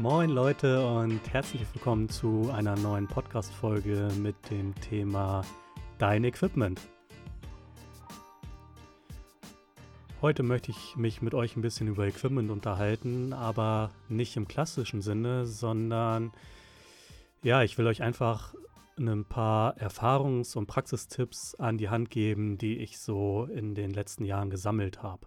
Moin Leute und herzlich willkommen zu einer neuen Podcast-Folge mit dem Thema Dein Equipment. Heute möchte ich mich mit euch ein bisschen über Equipment unterhalten, aber nicht im klassischen Sinne, sondern ja, ich will euch einfach ein paar Erfahrungs- und Praxistipps an die Hand geben, die ich so in den letzten Jahren gesammelt habe.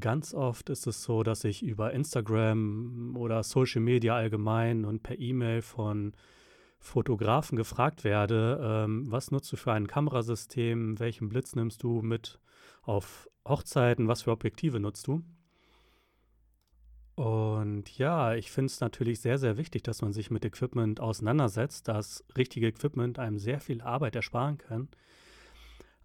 Ganz oft ist es so, dass ich über Instagram oder Social Media allgemein und per E-Mail von Fotografen gefragt werde, ähm, was nutzt du für ein Kamerasystem, welchen Blitz nimmst du mit auf Hochzeiten, was für Objektive nutzt du? Und ja, ich finde es natürlich sehr, sehr wichtig, dass man sich mit Equipment auseinandersetzt, dass richtige Equipment einem sehr viel Arbeit ersparen kann.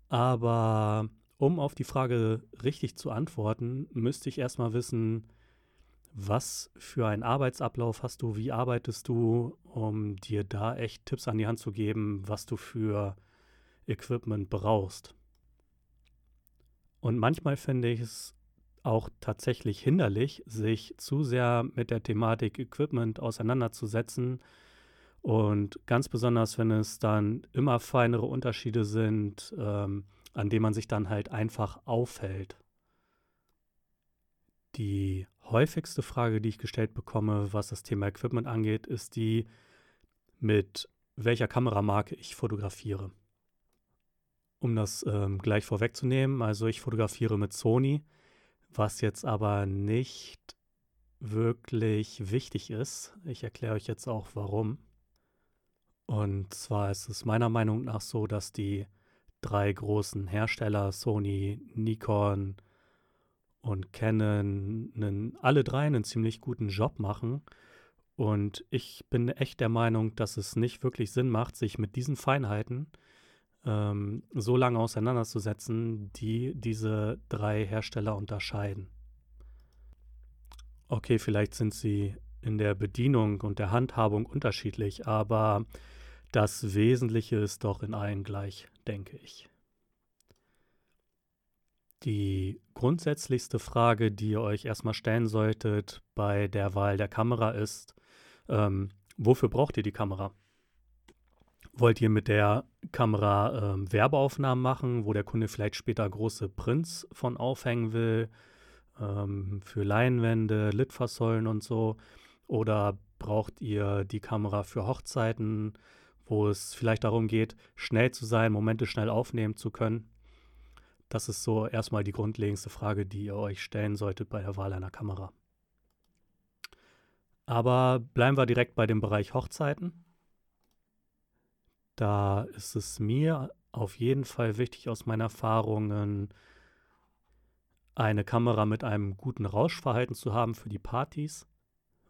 Aber um auf die Frage richtig zu antworten, müsste ich erstmal wissen, was für einen Arbeitsablauf hast du, wie arbeitest du, um dir da echt Tipps an die Hand zu geben, was du für Equipment brauchst. Und manchmal finde ich es auch tatsächlich hinderlich, sich zu sehr mit der Thematik Equipment auseinanderzusetzen. Und ganz besonders, wenn es dann immer feinere Unterschiede sind, ähm, an dem man sich dann halt einfach aufhält. Die häufigste Frage, die ich gestellt bekomme, was das Thema Equipment angeht, ist die, mit welcher Kameramarke ich fotografiere. Um das ähm, gleich vorwegzunehmen, also ich fotografiere mit Sony, was jetzt aber nicht wirklich wichtig ist. Ich erkläre euch jetzt auch warum. Und zwar ist es meiner Meinung nach so, dass die drei großen Hersteller, Sony, Nikon und Canon, einen, alle drei einen ziemlich guten Job machen. Und ich bin echt der Meinung, dass es nicht wirklich Sinn macht, sich mit diesen Feinheiten ähm, so lange auseinanderzusetzen, die diese drei Hersteller unterscheiden. Okay, vielleicht sind sie in der Bedienung und der Handhabung unterschiedlich, aber das Wesentliche ist doch in allen gleich, denke ich. Die grundsätzlichste Frage, die ihr euch erstmal stellen solltet bei der Wahl der Kamera ist, ähm, wofür braucht ihr die Kamera? Wollt ihr mit der Kamera ähm, Werbeaufnahmen machen, wo der Kunde vielleicht später große Prints von aufhängen will, ähm, für Leinwände, Litfaßsäulen und so? Oder braucht ihr die Kamera für Hochzeiten, wo es vielleicht darum geht, schnell zu sein, Momente schnell aufnehmen zu können. Das ist so erstmal die grundlegendste Frage, die ihr euch stellen solltet bei der Wahl einer Kamera. Aber bleiben wir direkt bei dem Bereich Hochzeiten. Da ist es mir auf jeden Fall wichtig aus meinen Erfahrungen, eine Kamera mit einem guten Rauschverhalten zu haben für die Partys,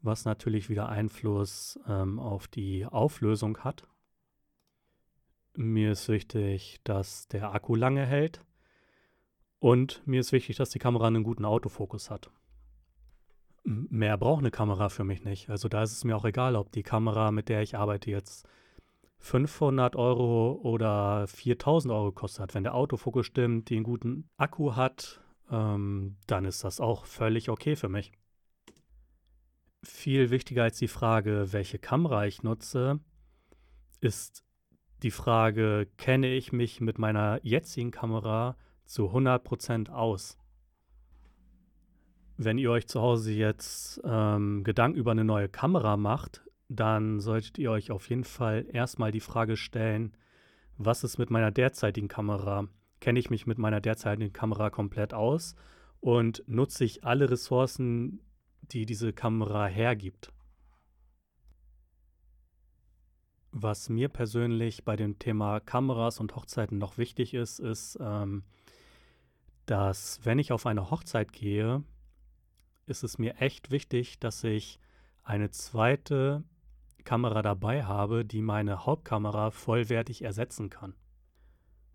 was natürlich wieder Einfluss ähm, auf die Auflösung hat. Mir ist wichtig, dass der Akku lange hält. Und mir ist wichtig, dass die Kamera einen guten Autofokus hat. Mehr braucht eine Kamera für mich nicht. Also da ist es mir auch egal, ob die Kamera, mit der ich arbeite, jetzt 500 Euro oder 4000 Euro kostet. Wenn der Autofokus stimmt, die einen guten Akku hat, ähm, dann ist das auch völlig okay für mich. Viel wichtiger als die Frage, welche Kamera ich nutze, ist die Frage, kenne ich mich mit meiner jetzigen Kamera zu 100% aus? Wenn ihr euch zu Hause jetzt ähm, Gedanken über eine neue Kamera macht, dann solltet ihr euch auf jeden Fall erstmal die Frage stellen, was ist mit meiner derzeitigen Kamera? Kenne ich mich mit meiner derzeitigen Kamera komplett aus und nutze ich alle Ressourcen, die diese Kamera hergibt? Was mir persönlich bei dem Thema Kameras und Hochzeiten noch wichtig ist, ist, ähm, dass wenn ich auf eine Hochzeit gehe, ist es mir echt wichtig, dass ich eine zweite Kamera dabei habe, die meine Hauptkamera vollwertig ersetzen kann.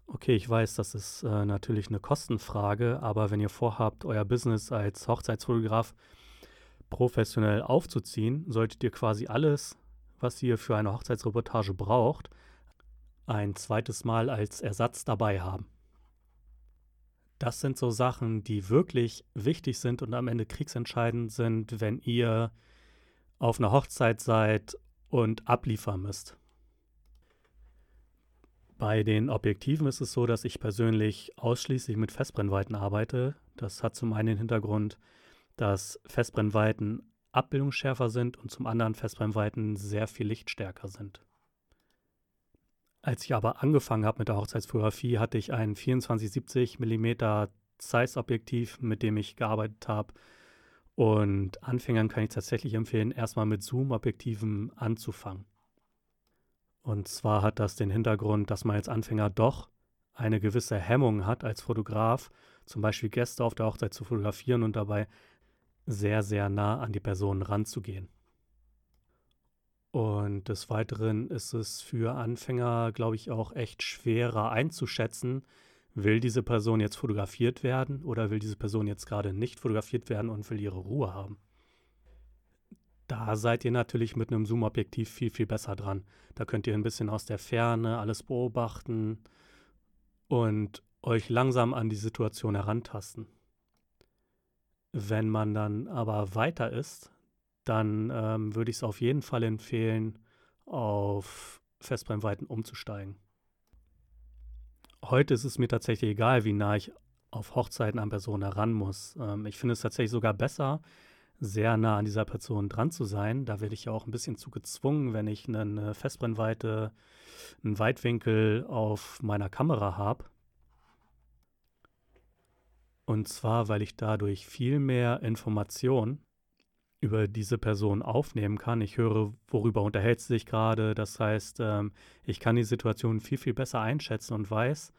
Okay, ich weiß, das ist äh, natürlich eine Kostenfrage, aber wenn ihr vorhabt, euer Business als Hochzeitsfotograf professionell aufzuziehen, solltet ihr quasi alles was ihr für eine Hochzeitsreportage braucht, ein zweites Mal als Ersatz dabei haben. Das sind so Sachen, die wirklich wichtig sind und am Ende kriegsentscheidend sind, wenn ihr auf einer Hochzeit seid und abliefern müsst. Bei den Objektiven ist es so, dass ich persönlich ausschließlich mit Festbrennweiten arbeite. Das hat zum einen den Hintergrund, dass Festbrennweiten abbildungsschärfer sind und zum anderen Festbrennweiten sehr viel lichtstärker sind. Als ich aber angefangen habe mit der Hochzeitsfotografie, hatte ich ein 24-70 mm Zeiss-Objektiv, mit dem ich gearbeitet habe. Und Anfängern kann ich tatsächlich empfehlen, erstmal mit Zoom-Objektiven anzufangen. Und zwar hat das den Hintergrund, dass man als Anfänger doch eine gewisse Hemmung hat, als Fotograf zum Beispiel Gäste auf der Hochzeit zu fotografieren und dabei sehr, sehr nah an die Person ranzugehen. Und des Weiteren ist es für Anfänger, glaube ich, auch echt schwerer einzuschätzen, will diese Person jetzt fotografiert werden oder will diese Person jetzt gerade nicht fotografiert werden und will ihre Ruhe haben. Da seid ihr natürlich mit einem Zoom-Objektiv viel, viel besser dran. Da könnt ihr ein bisschen aus der Ferne alles beobachten und euch langsam an die Situation herantasten. Wenn man dann aber weiter ist, dann ähm, würde ich es auf jeden Fall empfehlen, auf Festbrennweiten umzusteigen. Heute ist es mir tatsächlich egal, wie nah ich auf Hochzeiten an Personen heran muss. Ähm, ich finde es tatsächlich sogar besser, sehr nah an dieser Person dran zu sein. Da werde ich ja auch ein bisschen zu gezwungen, wenn ich eine Festbrennweite, einen Weitwinkel auf meiner Kamera habe. Und zwar, weil ich dadurch viel mehr Information über diese Person aufnehmen kann. Ich höre, worüber unterhält sie sich gerade. Das heißt, ähm, ich kann die Situation viel, viel besser einschätzen und weiß,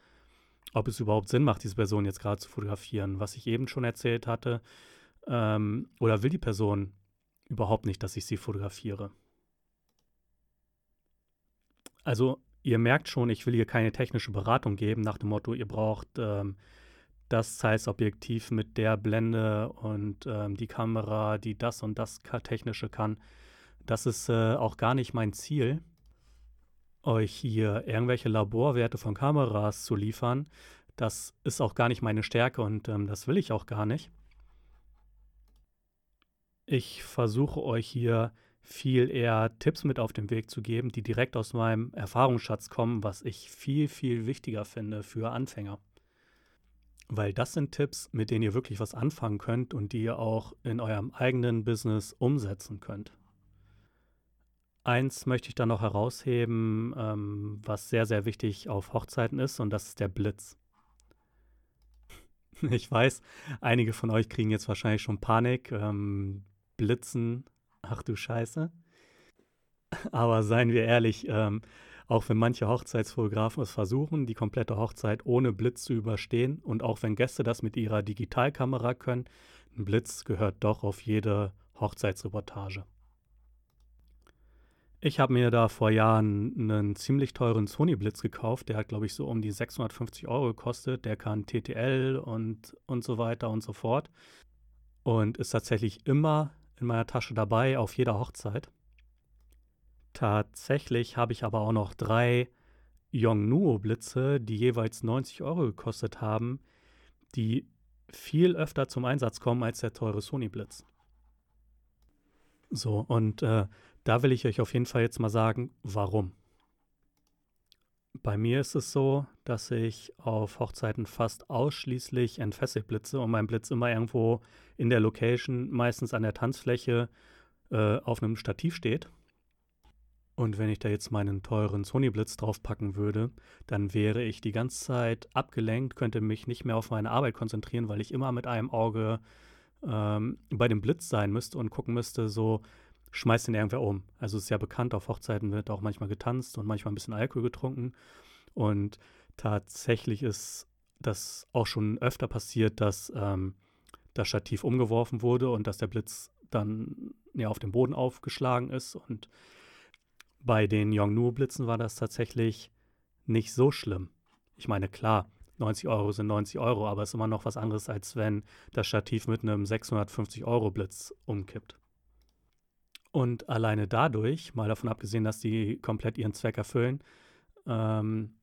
ob es überhaupt Sinn macht, diese Person jetzt gerade zu fotografieren. Was ich eben schon erzählt hatte. Ähm, oder will die Person überhaupt nicht, dass ich sie fotografiere? Also, ihr merkt schon, ich will hier keine technische Beratung geben nach dem Motto, ihr braucht ähm, das Zeiss-Objektiv mit der Blende und ähm, die Kamera, die das und das technische kann. Das ist äh, auch gar nicht mein Ziel, euch hier irgendwelche Laborwerte von Kameras zu liefern. Das ist auch gar nicht meine Stärke und ähm, das will ich auch gar nicht. Ich versuche euch hier viel eher Tipps mit auf den Weg zu geben, die direkt aus meinem Erfahrungsschatz kommen, was ich viel, viel wichtiger finde für Anfänger. Weil das sind Tipps, mit denen ihr wirklich was anfangen könnt und die ihr auch in eurem eigenen Business umsetzen könnt. Eins möchte ich dann noch herausheben, ähm, was sehr, sehr wichtig auf Hochzeiten ist, und das ist der Blitz. Ich weiß, einige von euch kriegen jetzt wahrscheinlich schon Panik. Ähm, Blitzen, ach du Scheiße. Aber seien wir ehrlich, ähm, auch wenn manche Hochzeitsfotografen es versuchen, die komplette Hochzeit ohne Blitz zu überstehen und auch wenn Gäste das mit ihrer Digitalkamera können, ein Blitz gehört doch auf jede Hochzeitsreportage. Ich habe mir da vor Jahren einen ziemlich teuren Sony-Blitz gekauft. Der hat, glaube ich, so um die 650 Euro gekostet. Der kann TTL und, und so weiter und so fort. Und ist tatsächlich immer in meiner Tasche dabei auf jeder Hochzeit. Tatsächlich habe ich aber auch noch drei Yongnuo-Blitze, die jeweils 90 Euro gekostet haben, die viel öfter zum Einsatz kommen als der teure Sony-Blitz. So, und äh, da will ich euch auf jeden Fall jetzt mal sagen, warum. Bei mir ist es so, dass ich auf Hochzeiten fast ausschließlich entfesselt blitze und mein Blitz immer irgendwo in der Location, meistens an der Tanzfläche, äh, auf einem Stativ steht. Und wenn ich da jetzt meinen teuren Sony-Blitz draufpacken würde, dann wäre ich die ganze Zeit abgelenkt, könnte mich nicht mehr auf meine Arbeit konzentrieren, weil ich immer mit einem Auge ähm, bei dem Blitz sein müsste und gucken müsste, so schmeißt den irgendwer um. Also es ist ja bekannt, auf Hochzeiten wird auch manchmal getanzt und manchmal ein bisschen Alkohol getrunken. Und tatsächlich ist das auch schon öfter passiert, dass ähm, das Stativ umgeworfen wurde und dass der Blitz dann ja auf dem Boden aufgeschlagen ist und bei den Yongnuo-Blitzen war das tatsächlich nicht so schlimm. Ich meine, klar, 90 Euro sind 90 Euro, aber es ist immer noch was anderes, als wenn das Stativ mit einem 650-Euro-Blitz umkippt. Und alleine dadurch, mal davon abgesehen, dass die komplett ihren Zweck erfüllen, ähm,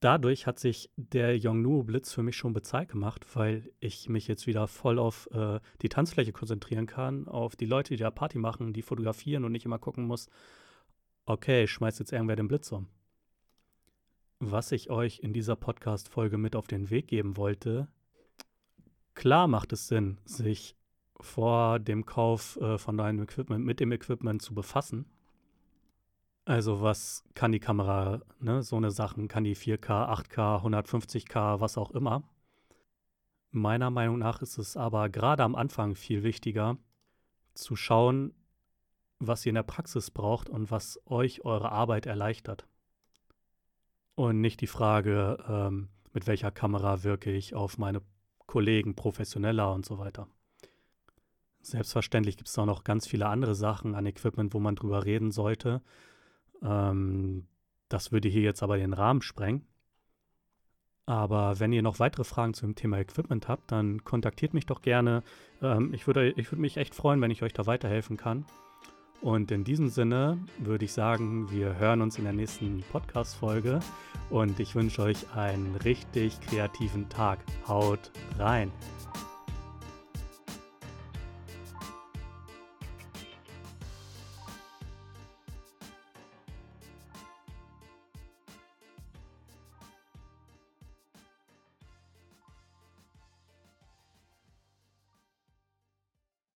dadurch hat sich der Yongnuo Blitz für mich schon bezahlt gemacht, weil ich mich jetzt wieder voll auf äh, die Tanzfläche konzentrieren kann, auf die Leute, die da Party machen, die fotografieren und nicht immer gucken muss, okay, schmeißt jetzt irgendwer den Blitz um. Was ich euch in dieser Podcast-Folge mit auf den Weg geben wollte, klar macht es Sinn, sich vor dem Kauf äh, von deinem Equipment mit dem Equipment zu befassen also was kann die Kamera, ne? So eine Sachen, kann die 4K, 8K, 150K, was auch immer. Meiner Meinung nach ist es aber gerade am Anfang viel wichtiger zu schauen, was ihr in der Praxis braucht und was euch eure Arbeit erleichtert. Und nicht die Frage, ähm, mit welcher Kamera wirke ich auf meine Kollegen professioneller und so weiter. Selbstverständlich gibt es auch noch ganz viele andere Sachen an Equipment, wo man drüber reden sollte. Ähm, das würde hier jetzt aber den Rahmen sprengen. Aber wenn ihr noch weitere Fragen zum Thema Equipment habt, dann kontaktiert mich doch gerne. Ähm, ich würde ich würd mich echt freuen, wenn ich euch da weiterhelfen kann. Und in diesem Sinne würde ich sagen, wir hören uns in der nächsten Podcast-Folge und ich wünsche euch einen richtig kreativen Tag. Haut rein!